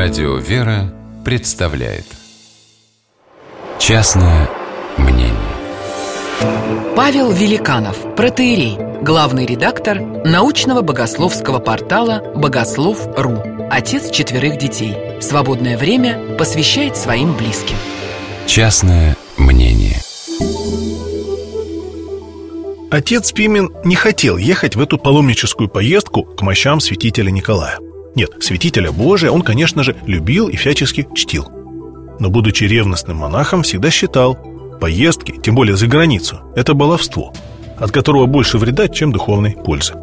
Радио «Вера» представляет Частное мнение Павел Великанов, протеерей, главный редактор научного богословского портала «Богослов.ру», отец четверых детей. Свободное время посвящает своим близким. Частное мнение Отец Пимен не хотел ехать в эту паломническую поездку к мощам святителя Николая. Нет, святителя Божия он, конечно же, любил и всячески чтил. Но, будучи ревностным монахом, всегда считал, поездки, тем более за границу, это баловство, от которого больше вреда, чем духовной пользы.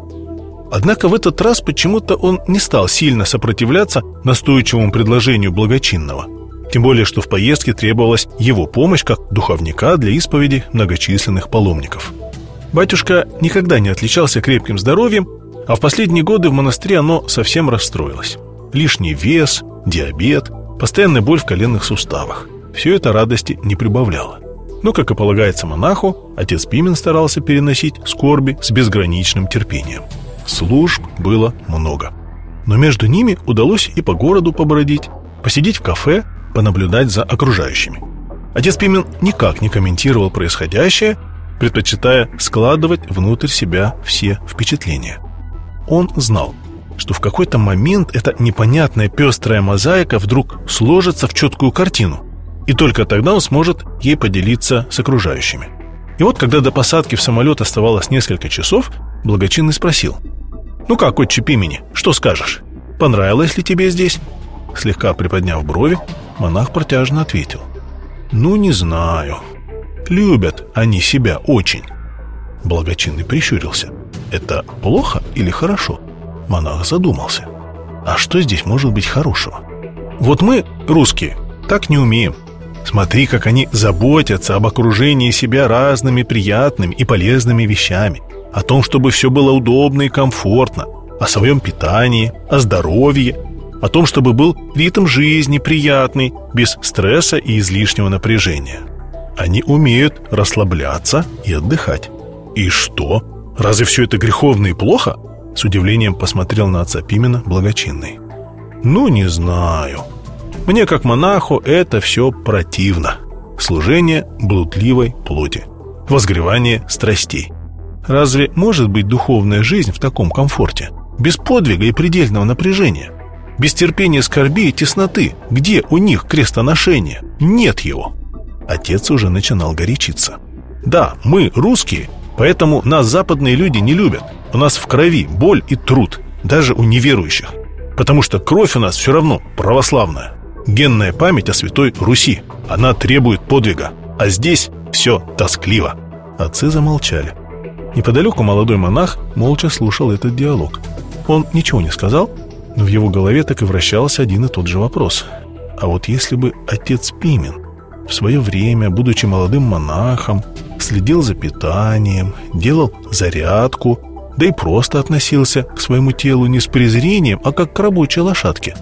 Однако в этот раз почему-то он не стал сильно сопротивляться настойчивому предложению благочинного. Тем более, что в поездке требовалась его помощь как духовника для исповеди многочисленных паломников. Батюшка никогда не отличался крепким здоровьем а в последние годы в монастыре оно совсем расстроилось. Лишний вес, диабет, постоянная боль в коленных суставах. Все это радости не прибавляло. Но, как и полагается монаху, отец Пимен старался переносить скорби с безграничным терпением. Служб было много. Но между ними удалось и по городу побродить, посидеть в кафе, понаблюдать за окружающими. Отец Пимен никак не комментировал происходящее, предпочитая складывать внутрь себя все впечатления. Он знал, что в какой-то момент эта непонятная пестрая мозаика вдруг сложится в четкую картину, и только тогда он сможет ей поделиться с окружающими. И вот, когда до посадки в самолет оставалось несколько часов, благочинный спросил. «Ну как, отче Пимени, что скажешь? Понравилось ли тебе здесь?» Слегка приподняв брови, монах протяжно ответил. «Ну, не знаю. Любят они себя очень». Благочинный прищурился. Это плохо или хорошо? Монах задумался. А что здесь может быть хорошего? Вот мы, русские, так не умеем. Смотри, как они заботятся об окружении себя разными приятными и полезными вещами. О том, чтобы все было удобно и комфортно. О своем питании, о здоровье. О том, чтобы был ритм жизни приятный, без стресса и излишнего напряжения. Они умеют расслабляться и отдыхать. И что? Разве все это греховно и плохо? С удивлением посмотрел на отца Пимена благочинный. Ну, не знаю. Мне, как монаху, это все противно. Служение блудливой плоти. Возгревание страстей. Разве может быть духовная жизнь в таком комфорте? Без подвига и предельного напряжения? Без терпения скорби и тесноты? Где у них крестоношение? Нет его. Отец уже начинал горячиться. Да, мы, русские, Поэтому нас западные люди не любят. У нас в крови боль и труд, даже у неверующих. Потому что кровь у нас все равно православная. Генная память о святой Руси. Она требует подвига. А здесь все тоскливо. Отцы замолчали. Неподалеку молодой монах молча слушал этот диалог. Он ничего не сказал, но в его голове так и вращался один и тот же вопрос. А вот если бы отец Пимен в свое время, будучи молодым монахом, следил за питанием, делал зарядку, да и просто относился к своему телу не с презрением, а как к рабочей лошадке.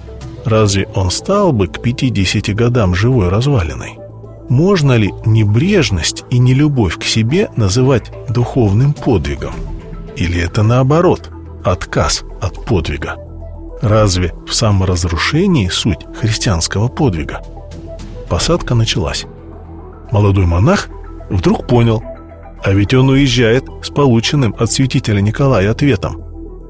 Разве он стал бы к 50 годам живой развалиной? Можно ли небрежность и нелюбовь к себе называть духовным подвигом? Или это наоборот, отказ от подвига? Разве в саморазрушении суть христианского подвига? Посадка началась. Молодой монах Вдруг понял, а ведь он уезжает с полученным от святителя Николая ответом,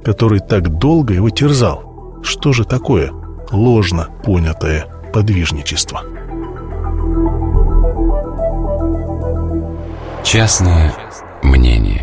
который так долго его терзал. Что же такое ложно понятое подвижничество? Частное мнение